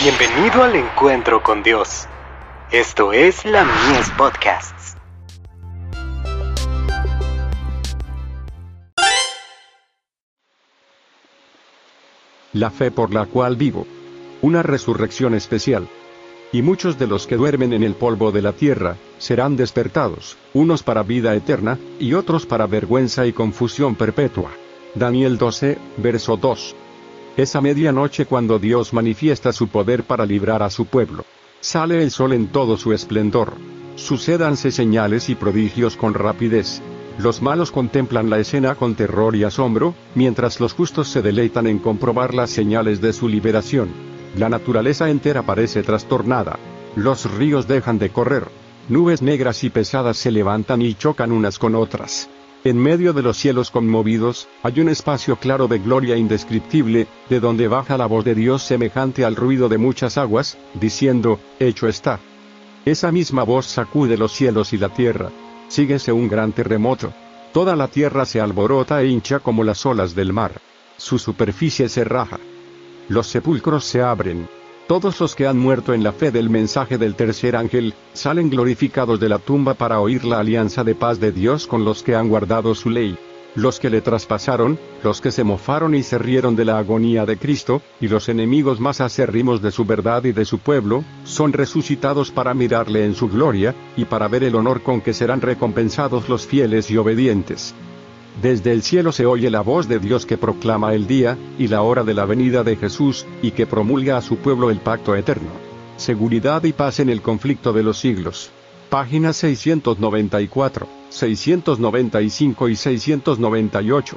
Bienvenido al encuentro con Dios. Esto es la Mies Podcasts. La fe por la cual vivo. Una resurrección especial. Y muchos de los que duermen en el polvo de la tierra, serán despertados, unos para vida eterna, y otros para vergüenza y confusión perpetua. Daniel 12, verso 2. Esa medianoche cuando Dios manifiesta su poder para librar a su pueblo. Sale el sol en todo su esplendor. Sucédanse señales y prodigios con rapidez. Los malos contemplan la escena con terror y asombro, mientras los justos se deleitan en comprobar las señales de su liberación. La naturaleza entera parece trastornada. Los ríos dejan de correr. Nubes negras y pesadas se levantan y chocan unas con otras. En medio de los cielos conmovidos, hay un espacio claro de gloria indescriptible, de donde baja la voz de Dios semejante al ruido de muchas aguas, diciendo, Hecho está. Esa misma voz sacude los cielos y la tierra. Síguese un gran terremoto. Toda la tierra se alborota e hincha como las olas del mar. Su superficie se raja. Los sepulcros se abren, todos los que han muerto en la fe del mensaje del tercer ángel, salen glorificados de la tumba para oír la alianza de paz de Dios con los que han guardado su ley. Los que le traspasaron, los que se mofaron y se rieron de la agonía de Cristo, y los enemigos más acérrimos de su verdad y de su pueblo, son resucitados para mirarle en su gloria, y para ver el honor con que serán recompensados los fieles y obedientes. Desde el cielo se oye la voz de Dios que proclama el día, y la hora de la venida de Jesús, y que promulga a su pueblo el pacto eterno. Seguridad y paz en el conflicto de los siglos. Páginas 694, 695 y 698.